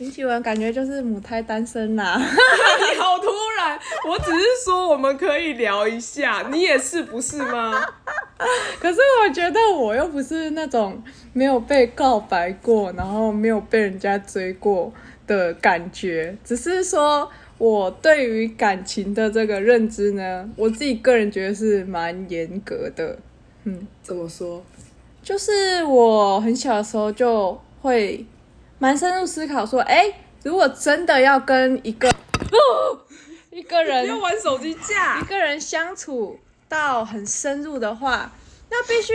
林启文感觉就是母胎单身啦。你好突然，我只是说我们可以聊一下，你也是不是吗？可是我觉得我又不是那种没有被告白过，然后没有被人家追过的感觉，只是说我对于感情的这个认知呢，我自己个人觉得是蛮严格的。嗯，怎么说？就是我很小的时候就会蛮深入思考说，哎、如果真的要跟一个一个人要玩手机架一，个人相处到很深入的话，那必须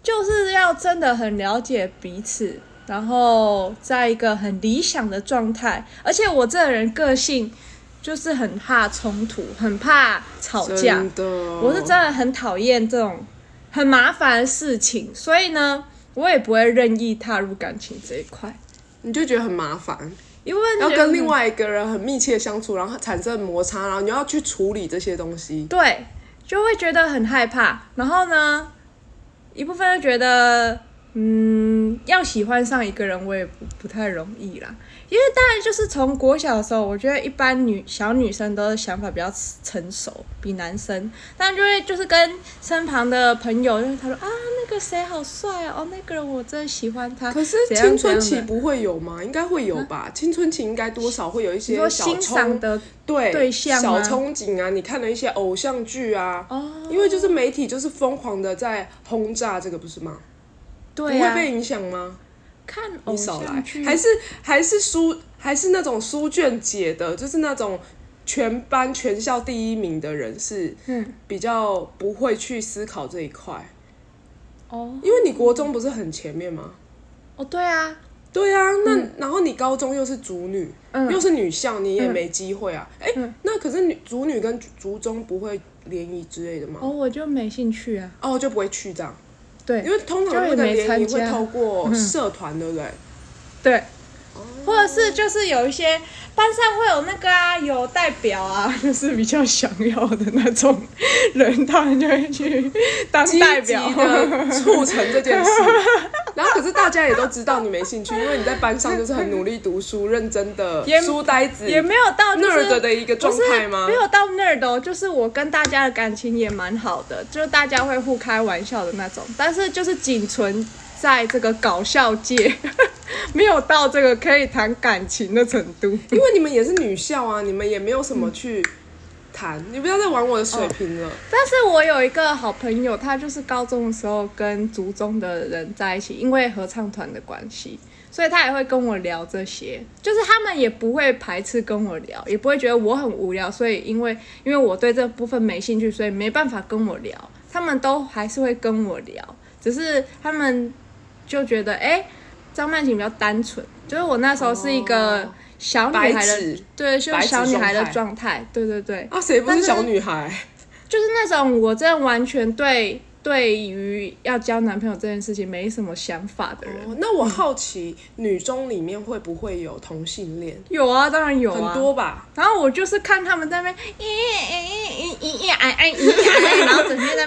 就是要真的很了解彼此，然后在一个很理想的状态。而且我这个人个性就是很怕冲突，很怕吵架。我是真的很讨厌这种很麻烦的事情，所以呢，我也不会任意踏入感情这一块，你就觉得很麻烦，因为要跟另外一个人很密切相处，然后产生摩擦，然后你要去处理这些东西。对，就会觉得很害怕。然后呢，一部分就觉得，嗯，要喜欢上一个人，我也不不太容易啦。因为当然就是从国小的时候，我觉得一般女小女生都是想法比较成熟，比男生，当然就会就是跟身旁的朋友就是他说啊，那个谁好帅哦，哦那个人我真的喜欢他。可是青春期不会有吗？应该会有吧。青春期应该多少会有一些小欣赏憧的对对象小憧憬啊，你看了一些偶像剧啊，哦，因为就是媒体就是疯狂的在轰炸这个，不是吗？对啊，不会被影响吗？看偶你少来像剧，还是还是书还是那种书卷解的，就是那种全班全校第一名的人是嗯。比较不会去思考这一块，哦。因为你国中不是很前面吗？哦对啊，对啊，那、然后你高中又是主女，嗯。又是女校，你也没机会啊。哎、那可是女主女跟族中不会联谊之类的吗？哦我就没兴趣啊，哦，就不会去这样，对因为通常就也没那个联谊会透过社团，对不对？对，或者是就是有一些班上会有那个啊，有代表啊，就是比较想要的那种人，他们就会去当代表。的促成这件事。然后可是大家也都知道你没兴趣，因为你在班上就是很努力读书、认真的也书呆子、也没有到就是 nerd 的一个状态吗没有到 nerd 哦，就是我跟大家的感情也蛮好的，就是大家会互开玩笑的那种，但是就是仅存在这个搞笑界，没有到这个可以谈感情的程度。因为你们也是女校啊，你们也没有什么去谈，你不要再玩我的水平了。但是我有一个好朋友，他就是高中的时候跟族中的人在一起，因为合唱团的关系，所以他也会跟我聊这些。就是他们也不会排斥跟我聊，也不会觉得我很无聊，所以因为因为我对这部分没兴趣，所以没办法跟我聊。他们都还是会跟我聊，只是他们就觉得，哎、张曼琴比较单纯。就是我那时候是一个哦小女孩的，对，就是白小女孩的状态，对对对。啊，谁不是小女孩？就是那种我真的完全对对于要交男朋友这件事情没什么想法的人。哦那我好奇，女中里面会不会有同性恋？有啊，当然有啊，很多吧。然后我就是看他们在那边咦咦咦咦咦哎哎咦哎，然后整天在那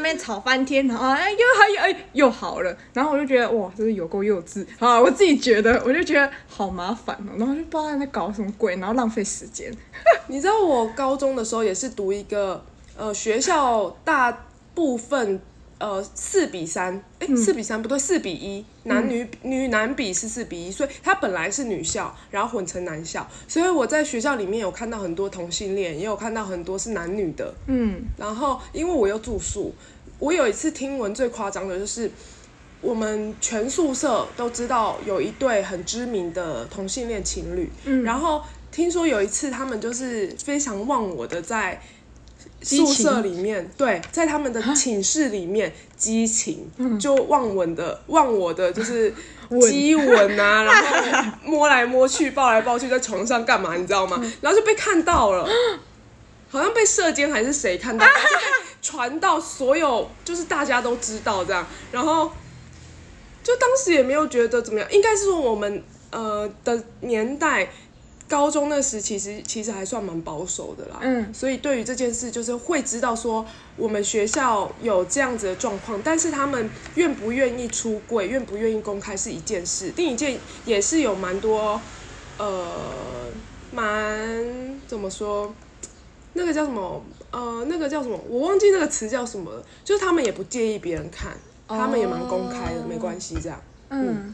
边吵翻天，然后哎又还有哎又好了，然后我就觉得哇，真是有够幼稚啊！我自己觉得，我就觉得好麻烦哦，然后就不知道在搞什么鬼，然后浪费时间。你知道我高中的时候也是读一个呃学校大部分呃四比三，哎四比三不对四比一，男女、女男比是四比一，所以他本来是女校，然后混成男校，所以我在学校里面有看到很多同性恋，也有看到很多是男女的，嗯，然后因为我又住宿，我有一次听闻最夸张的就是。我们全宿舍都知道有一对很知名的同性恋情侣，嗯。然后听说有一次他们就是非常忘我的在宿舍里面，对，在他们的寝室里面激情，就忘吻的忘我的就是 激吻啊，然后摸来摸去，抱来抱去，在床上干嘛，你知道吗？然后就被看到了。好像被射奸还是谁看到，传到所有，就是大家都知道这样，然后就当时也没有觉得怎么样，应该是说我们呃的年代，高中那时其实其实还算蛮保守的啦，嗯所以对于这件事就是会知道说我们学校有这样子的状况，但是他们愿不愿意出柜，愿不愿意公开是一件事，另一件也是有蛮多。呃，蛮怎么说？那个叫什么？呃，那个叫什么？我忘记那个词叫什么了。就是他们也不介意别人看，他们也蛮公开的，没关系这样。嗯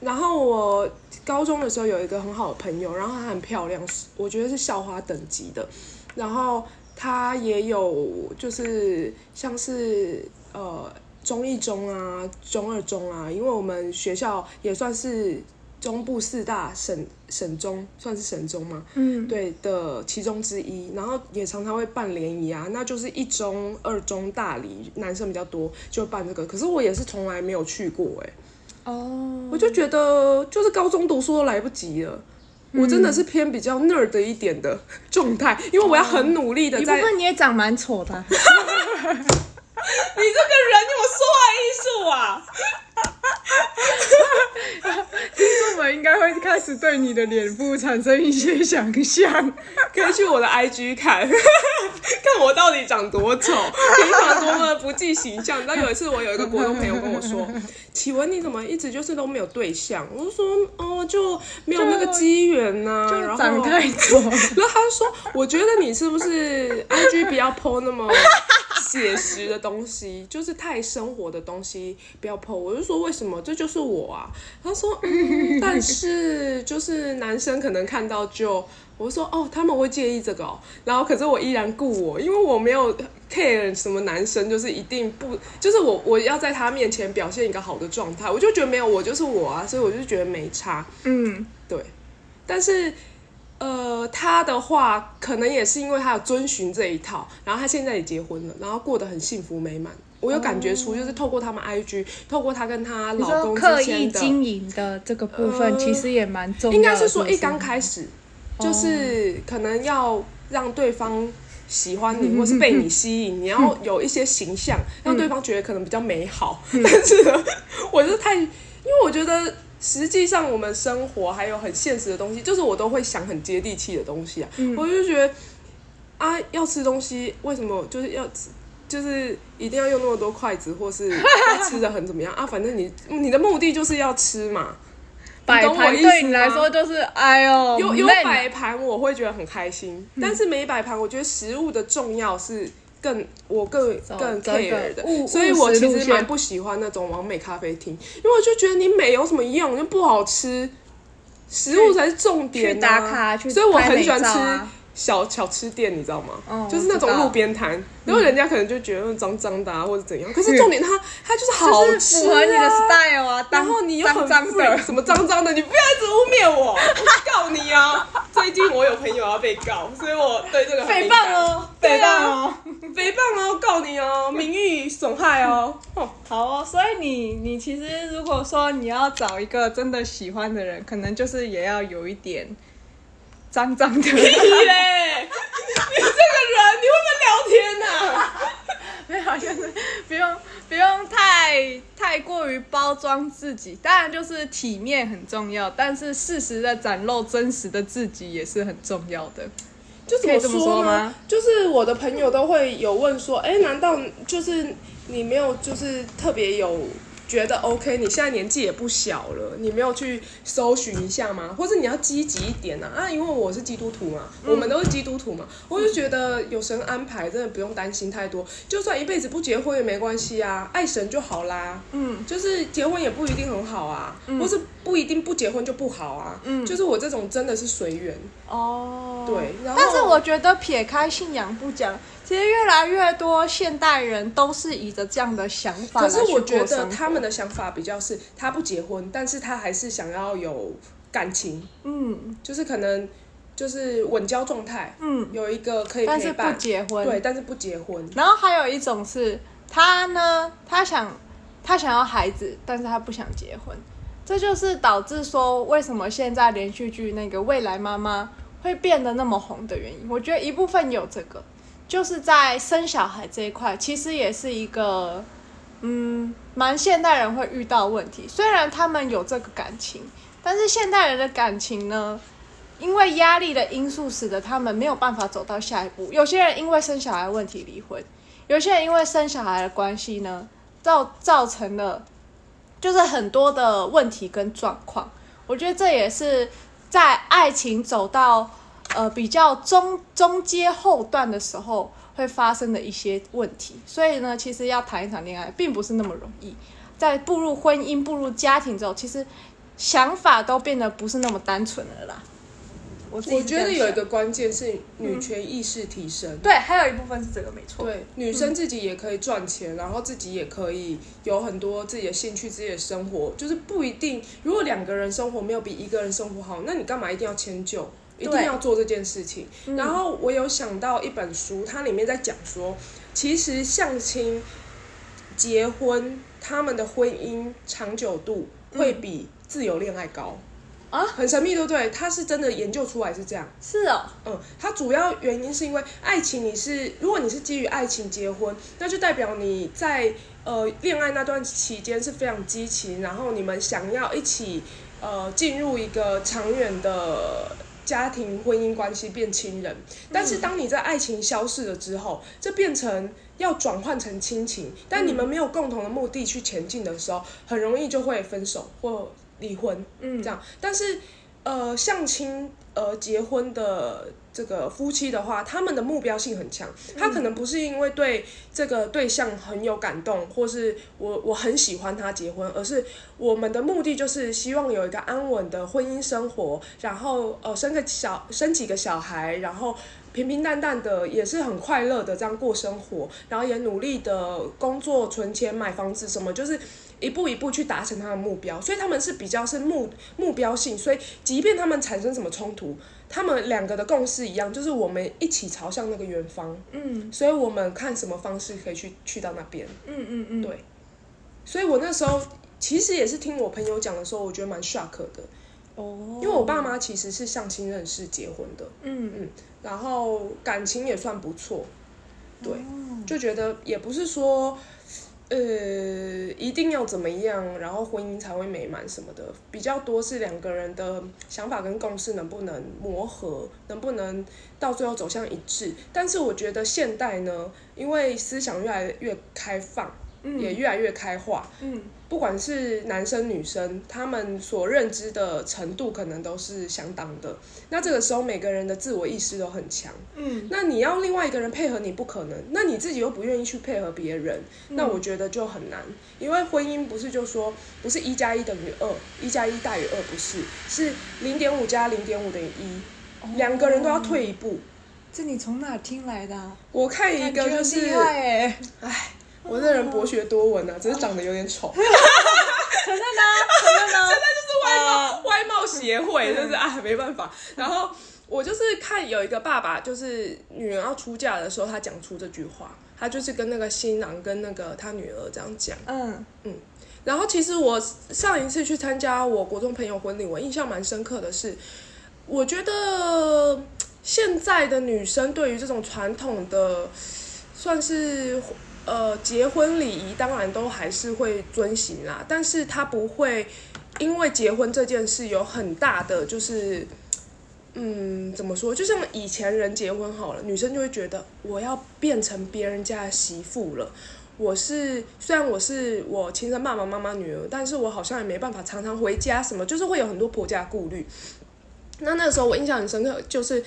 然后我高中的时候有一个很好的朋友，然后她很漂亮，是我觉得是校花等级的。然后她也有就是像是呃中一中啊、中二中啊，因为我们学校也算是中部四大省省中，算是省中嘛，嗯，对的其中之一。然后也常常会办联谊啊，那就是一中、二中、大理男生比较多，就办这个。可是我也是从来没有去过哎、哦，我就觉得，就是高中读书都来不及了。我真的是偏比较 nerd 一点的状态，因为我要很努力的在。你也长蛮丑的啊，你这个人有说话艺术啊！听众们应该会开始对你的脸部产生一些想象。可以去我的 IG 看，看我到底长多丑，平常多么不计形象。你知道有一次我有一个国中朋友跟我说：“ 启文你怎么一直就是都没有对象？”我就说：“哦，就没有那个机缘呐。”然后长太丑，然后他就说：“我觉得你是不是 IG 不要 PO 那么写实的东西，就是太生活的东西不要 PO。”我就说：“为什么？这就是我啊。”他说：“嗯，但是就是男生可能看到就。”我就说：“哦，他们会介意这个哦。”然后可是我依然顾我，因为我没有 care 什么男生，就是一定不，就是我我要在他面前表现一个好的状态，我就觉得没有我就是我啊，所以我就觉得没差。嗯，对，但是呃，他的话可能也是因为他有遵循这一套，然后他现在也结婚了，然后过得很幸福美满。我有感觉出，就是透过他们 IG，透过她跟她老公刻意经营的这个部分，呃其实也蛮重要的。应该是说一刚开始，就是可能要让对方。喜欢你，或是被你吸引，你要有一些形象，让对方觉得可能比较美好。但是呢，我就太，因为我觉得实际上我们生活还有很现实的东西，就是我都会想很接地气的东西啊。我就觉得啊，要吃东西，为什么就是要吃？就是一定要用那么多筷子，或是要吃的很怎么样 啊？反正你你的目的就是要吃嘛。摆盘对你来说就是哎呦，有有摆盘，我会觉得很开心，但是没摆盘，我觉得食物的重要是更我更更这个 care 的，所以我其务实蛮不喜欢那种完美咖啡厅，因为我就觉得你美有什么用，就不好吃，食物才是重点、啊。去打卡去所以我很喜欢吃小小吃店，你知道吗？哦就是那种路边摊，然后人家可能就觉得脏脏的啊，或者怎样，可是重点它它就是好就是吃、啊，符合你的 style 啊，然当后你又很脏脏的，什么脏脏的，你不要一直污蔑我，我告你啊！最近我有朋友要被告，所以我对这个很诽谤哦，对诽谤啊哦。诽谤哦，告你哦，名誉损害哦。哦，好哦，所以你你其实如果说你要找一个真的喜欢的人，可能就是也要有一点脏脏的，屁嘞！你这个人，你会不会聊天呐、没有，就是不用不用太太过于包装自己，当然就是体面很重要，但是适时的展露真实的自己也是很重要的。就怎么说呢？就是我的朋友都会有问说，哎、难道就是你没有就是特别有觉得 OK？你现在年纪也不小了，你没有去搜寻一下吗？或者你要积极一点啊？啊，因为我是基督徒嘛，我们都是基督徒嘛，我就觉得有神安排，真的不用担心太多。就算一辈子不结婚也没关系啊，爱神就好啦。嗯，就是结婚也不一定很好啊，或是不一定不结婚就不好啊。嗯就是我这种真的是随缘。哦，对然后但是我觉得撇开信仰不讲，其实越来越多现代人都是以着这样的想法可是我觉得他们的想法比较是，他不结婚，但是他还是想要有感情，嗯就是可能就是稳交状态，嗯，有一个可以但是不陪伴，结婚，对，但是不结婚。然后还有一种是他呢，他想他想要孩子，但是他不想结婚，这就是导致说为什么现在连续剧那个未来妈妈会变得那么红的原因。我觉得一部分有这个，就是在生小孩这一块，其实也是一个嗯蛮现代人会遇到问题。虽然他们有这个感情，但是现代人的感情呢？因为压力的因素，使得他们没有办法走到下一步。有些人因为生小孩问题离婚，有些人因为生小孩的关系呢，造造成了就是很多的问题跟状况。我觉得这也是在爱情走到呃比较中中阶后段的时候会发生的一些问题。所以呢，其实要谈一场恋爱并不是那么容易。在步入婚姻、步入家庭之后，其实想法都变得不是那么单纯了啦。我我觉得有一个关键是女权意识提升。对，还有一部分是这个没错。对，女生自己也可以赚钱，然后自己也可以有很多自己的兴趣、自己的生活，就是不一定。如果两个人生活没有比一个人生活好，那你干嘛一定要迁就？一定要做这件事情。然后我有想到一本书，它里面在讲说，其实相亲、结婚，他们的婚姻长久度会比自由恋爱高。啊很神秘，对不对？它是真的研究出来是这样。是哦，嗯，它主要原因是因为爱情，你是如果你是基于爱情结婚，那就代表你在呃恋爱那段期间是非常激情，然后你们想要一起呃进入一个长远的家庭婚姻关系变亲人。但是当你在爱情消逝了之后，这变成要转换成亲情，但你们没有共同的目的去前进的时候，很容易就会分手或离婚。嗯这样。但是呃，相亲呃结婚的这个夫妻的话，他们的目标性很强，他可能不是因为对这个对象很有感动，或是我我很喜欢他结婚，而是我们的目的就是希望有一个安稳的婚姻生活，然后呃生个小生几个小孩，然后。平平淡淡的，也是很快乐的这样过生活，然后也努力的工作、存钱、买房子，什么就是一步一步去达成他的目标，所以他们是比较是目目标性，所以即便他们产生什么冲突，他们两个的共识一样，就是我们一起朝向那个远方，嗯。所以我们看什么方式可以去去到那边。嗯嗯嗯，对。所以我那时候其实也是听我朋友讲的时候，我觉得蛮 shock 的，哦，因为我爸妈其实是相亲认识结婚的，嗯。嗯然后感情也算不错，对，哦。就觉得也不是说，呃，一定要怎么样，然后婚姻才会美满什么的，比较多是两个人的想法跟共识能不能磨合，能不能到最后走向一致。但是我觉得现代呢，因为思想越来越开放，嗯。也越来越开化，嗯不管是男生女生，他们所认知的程度可能都是相当的。那这个时候每个人的自我意识都很强。嗯那你要另外一个人配合你不可能，那你自己又不愿意去配合别人，那我觉得就很难。因为婚姻不是就说不是一加一等于二，一加一大于二，不是，是零点五加零点五等于一，两个人都要退一步。这你从哪听来的、啊？我看一个就是哎，我这人博学多闻啊，只是长得有点丑。承认啊，承认啊，外貌外貌协会，就是啊，没办法。然后我就是看有一个爸爸，就是女儿要出嫁的时候，他讲出这句话，他就是跟那个新郎跟那个他女儿这样讲。嗯然后其实我上一次去参加我国中朋友婚礼，我印象蛮深刻的是，我觉得现在的女生对于这种传统的算是呃结婚礼仪，当然都还是会遵行啦，但是她不会因为结婚这件事有很大的就是。嗯，怎么说？就像以前人结婚好了，女生就会觉得我要变成别人家的媳妇了，我是虽然我是我亲生爸爸妈妈女儿，但是我好像也没办法常常回家，什么就是会有很多婆家顾虑。那那个时候我印象很深刻，就是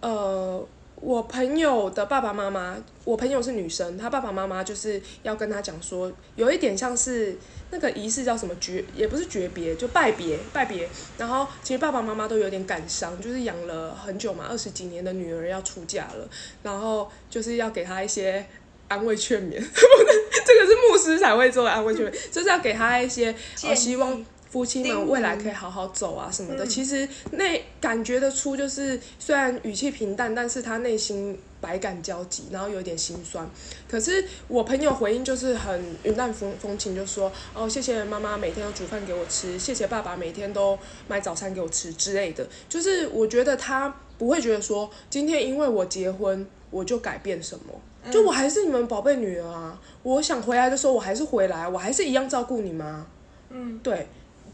呃，我朋友的爸爸妈妈，我朋友是女生，她爸爸妈妈就是要跟她讲说，有一点像是那个仪式叫什么诀，也不是诀别，就拜别拜别。然后其实爸爸妈妈都有点感伤，就是养了很久嘛，二十几年的女儿要出嫁了，然后就是要给她一些。安慰劝勉，这个是牧师才会做的安慰劝勉，就是要给她一些希望夫妻们未来可以好好走啊什么的。其实那感觉得出，就是虽然语气平淡，但是他内心百感交集，然后有点心酸。可是我朋友回应就是很云淡风风轻，就说哦，谢谢妈妈每天都煮饭给我吃，谢谢爸爸每天都买早餐给我吃之类的。就是我觉得他不会觉得说今天因为我结婚我就改变什么。就我还是你们宝贝女儿啊！我想回来的时候，我还是回来，我还是一样照顾你们啊。嗯，对，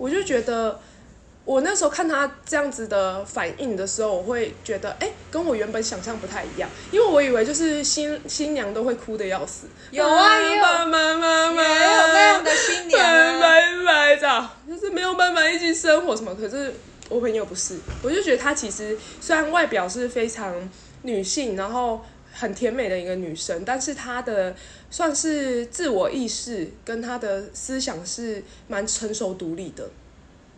我就觉得，我那时候看他这样子的反应的时候，我会觉得，哎、跟我原本想象不太一样，因为我以为就是新新娘都会哭的要死，有啊也有妈妈妈妈，也有那样的新娘拜啊，拜拜，这样就是没有办法一起生活什么。可是我朋友不是，我就觉得她其实虽然外表是非常女性，然后很甜美的一个女生，但是她的算是自我意识跟他的思想是蛮成熟独立的。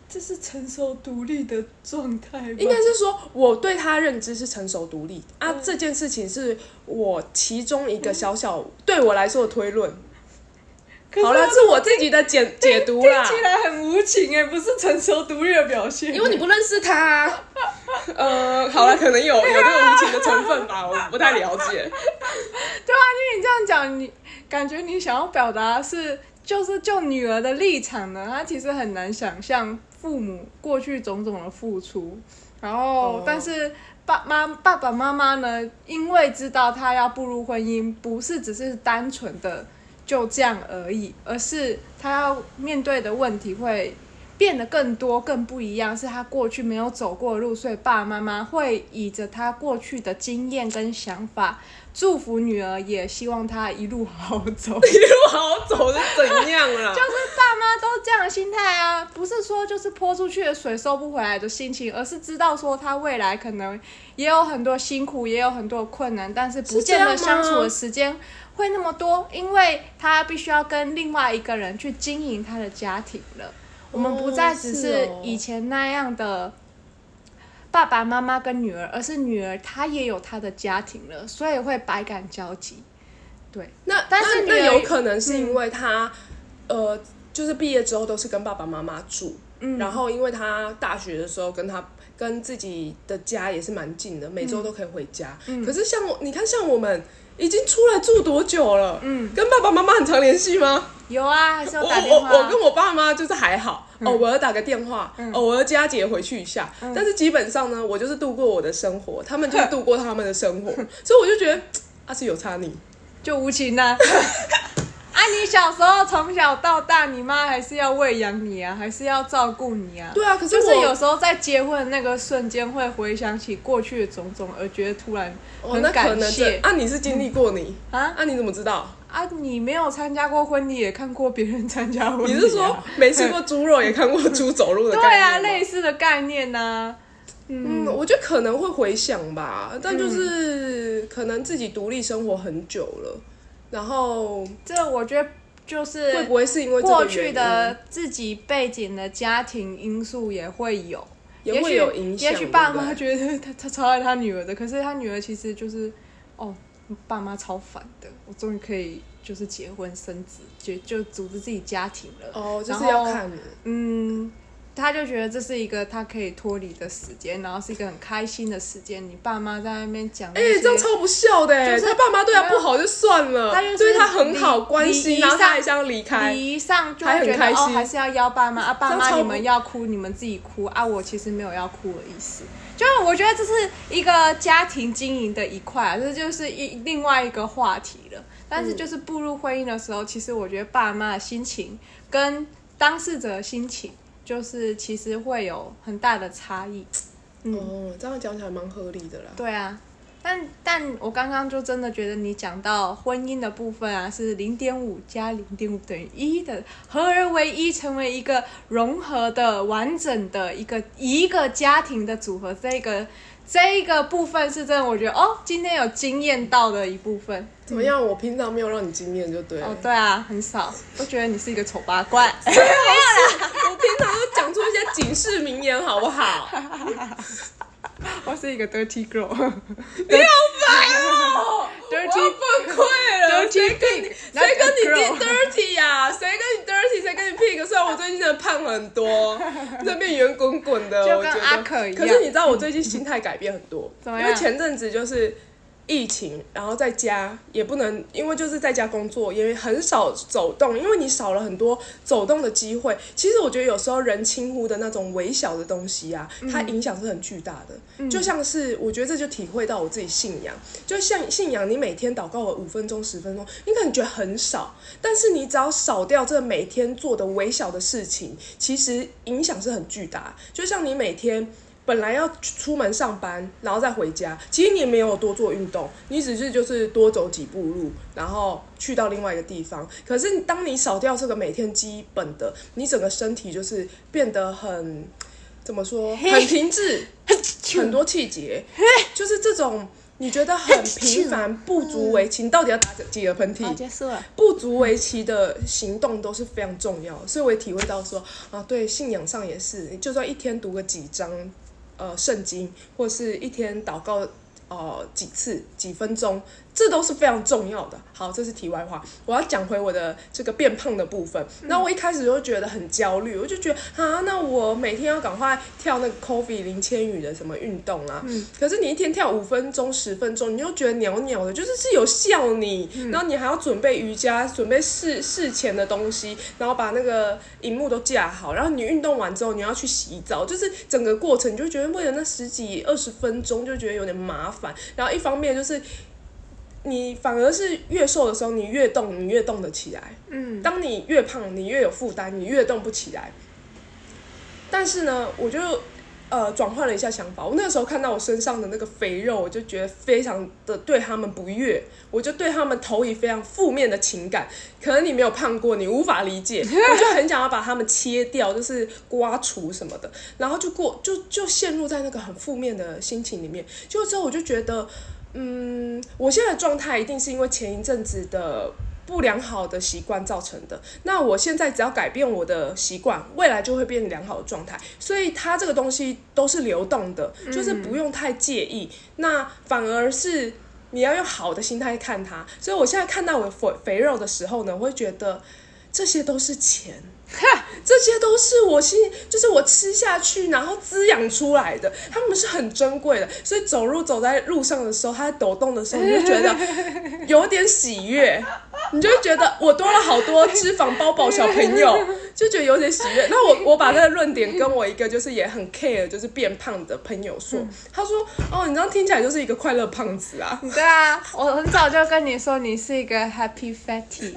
这是成熟独立的状态吧，应该是说我对他认知是成熟独立啊，嗯这件事情是我其中一个小小对我来说的推论。好了，是我自己的解解读啦听。起来很无情哎，不是成熟独立的表现。因为你不认识他、啊，呃，好了，可能有有这个无情的成分吧，我不太了解。对啊，因为你这样讲，你感觉你想要表达是，就是就女儿的立场呢，她其实很难想象父母过去种种的付出，然后、哦但是爸妈爸爸妈妈呢，因为知道他要步入婚姻，不是只是单纯的就这样而已，而是他要面对的问题会。变得更多、更不一样，是他过去没有走过的路，所以爸爸妈妈会以着他过去的经验跟想法，祝福女儿，也希望她一路好好走。一路好走是怎样啦？就是爸妈都这样的心态啊，不是说就是泼出去的水收不回来的心情，而是知道说他未来可能也有很多辛苦，也有很多困难，但是不见得相处的时间会那么多，因为他必须要跟另外一个人去经营他的家庭了。我们不再只是以前那样的爸爸妈妈跟女儿，而是女儿她也有她的家庭了，所以会百感交集。对，那但是那那有可能是因为她，呃，就是毕业之后都是跟爸爸妈妈住，嗯然后因为他大学的时候跟他跟自己的家也是蛮近的，每周都可以回家。嗯可是像我，你看像我们已经出来住多久了？嗯，跟爸爸妈妈很常联系吗？有啊，还是我要打电话啊。我我跟我爸妈就是还好，偶尔打个电话，嗯偶尔佳节回去一下，但是基本上呢，我就是度过我的生活，他们就 是度过他们的生活，所以我就觉得 啊是有差你。就无情呐、啊。你小时候从小到大，你妈还是要喂养你啊，还是要照顾你啊。对啊，可是就是我有时候在结婚的那个瞬间，会回想起过去的种种，而觉得突然哦，很那可能这感谢、啊，你是经历过你啊啊，你怎么知道？啊！你没有参加过婚礼，也看过别人参加婚礼、啊。你是说没吃过猪肉也看过猪走路的对 概念吗啊，类似的概念呐、嗯，我觉得可能会回想吧，但就是可能自己独立生活很久了，然后这我觉得就是会不会是因为过去的自己背景的家庭因素也会有，也会有影响也许爸妈觉得他他超爱他女儿的，可是他女儿其实就是哦，爸妈超烦的，我终于可以就是结婚生子，就就组织自己家庭了。哦，就是要看嗯，他就觉得这是一个他可以脱离的时间，然后是一个很开心的时间。你爸妈在那边讲那哎、些，这样超不孝的、欸，就是他爸妈对他不好就算了，他就是对他很好关礼心，礼然后他还想离开，礼仪上就会觉得哦，很开心还是要邀爸妈啊，爸妈你们要哭你们自己哭啊，我其实没有要哭的意思。就是我觉得这是一个家庭经营的一块啊，这就是一另外一个话题了。但是就是步入婚姻的时候，其实我觉得爸妈的心情跟当事者的心情，就是其实会有很大的差异。哦，这样讲起来蛮合理的啦。对啊，但但我刚刚就真的觉得你讲到婚姻的部分啊，是零点五加零点五等于一的，合而为一，成为一个融合的、完整的一个一个家庭的组合。这个这一个部分是真的，我觉得哦，今天有惊艳到的一部分。怎么样？我平常没有让你惊艳就对了。哦，对啊，很少，都觉得你是一个丑八怪。我 平常都讲出一些警示名言，好不好？我是一个 dirty girl。你好烦哦！我要 dirty 崩溃了。dirty 谁跟你 pig，谁跟你 dirty 呀、谁跟你 dirty？谁跟你 pig？虽然我最近真的胖很多，那边圆滚滚的，我觉得。可是你知道，我最近心态改变很多，因为前阵子就是。疫情，然后在家也不能，因为就是在家工作，也很少走动，因为你少了很多走动的机会。其实我觉得有时候人轻忽的那种微小的东西啊，它影响是很巨大的。就像是我觉得这就体会到我自己信仰，就像信仰，你每天祷告了五分钟、十分钟，你可能觉得很少，但是你只要少掉这每天做的微小的事情，其实影响是很巨大。就像你每天。本来要出门上班，然后再回家，其实你也没有多做运动，你只是就是多走几步路，然后去到另外一个地方。可是当你少掉这个每天基本的，你整个身体就是变得很怎么说，很停滞，很多气节，就是这种你觉得很平凡、不足为奇，你到底要打几个喷，嚏？结束了。不足为奇的行动都是非常重要的，所以我也体会到说啊，对信仰上也是，你就算一天读个几章呃圣经，或是一天祷告呃几次几分钟，这都是非常重要的。好，这是题外话，我要讲回我的这个变胖的部分。那、我一开始就觉得很焦虑，我就觉得啊，那我每天要赶快跳那个 Coffee 林千羽的什么运动啊，可是你一天跳五分钟、十分钟，你又觉得袅袅的，就是是有效你，然后你还要准备瑜伽，准备事事前的东西，然后把那个荧幕都架好，然后你运动完之后你要去洗澡，就是整个过程你就觉得为了那十几二十分钟就觉得有点麻烦，然后一方面就是。你反而是越瘦的时候，你越动，你越动得起来。嗯，当你越胖，你越有负担，你越动不起来。但是呢，我就呃转换了一下想法。我那个时候看到我身上的那个肥肉，我就觉得非常的对他们不悦，我就对他们投以非常负面的情感。可能你没有胖过，你无法理解，我就很想要把它们切掉，就是刮除什么的，然后就过就就陷入在那个很负面的心情里面。就之后我就觉得。嗯，我现在的状态一定是因为前一阵子的不良好的习惯造成的。那我现在只要改变我的习惯，未来就会变良好的状态。所以它这个东西都是流动的，就是不用太介意。那反而是你要用好的心态看它。所以我现在看到我肥肥肉的时候呢，我会觉得这些都是钱。这些都是我心，就是我吃下去，然后滋养出来的，它们是很珍贵的。所以走路走在路上的时候，它在抖动的时候，你就 觉得有点喜悦，你就会觉得我多了好多脂肪包包小朋友，就觉得有点喜悦。那我我把这个论点跟我一个就是也很 care 就是变胖的朋友说，他说哦，你这样听起来就是一个快乐胖子啊。对啊，我很早就跟你说你是一个 happy fatty，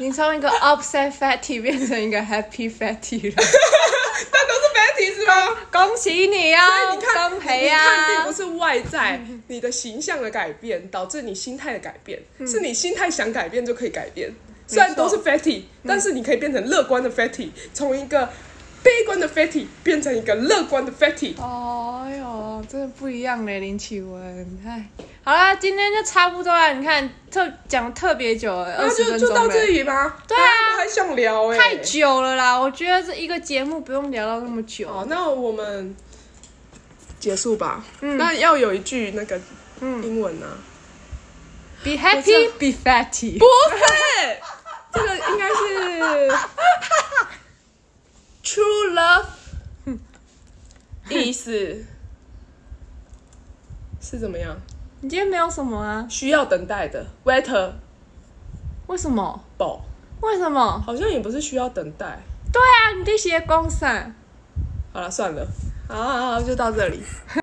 你从一个 upset fatty 变成一个 happy fatty 了，但都是 fatty 是吗？恭喜你啊！所以你看，恭喜啊你看，并啊不！是外在你的形象的改变导致你心态的改变，是你心态想改变就可以改变。虽然都是 fatty，但是你可以变成乐观的 fatty，从一个悲观的 fatty 变成一个乐观的 fatty。哦哟，真的不一样嘞，林启文。哎，好啦，今天就差不多了。你看，特讲特别久了，二那十分钟就就到这了，里吧。对啊我还想聊哎、太久了啦。我觉得这一个节目不用聊到那么久。好，那我们结束吧。那要有一句那个英文啊，Be happy, be fatty。不是，这个应该是 true love 意思是怎么样？你今天没有什么啊？需要等待的 waitable，为什么？为什么？好像也不是需要等待。对啊，你这些公散。好了，算了，好好好，就到这里。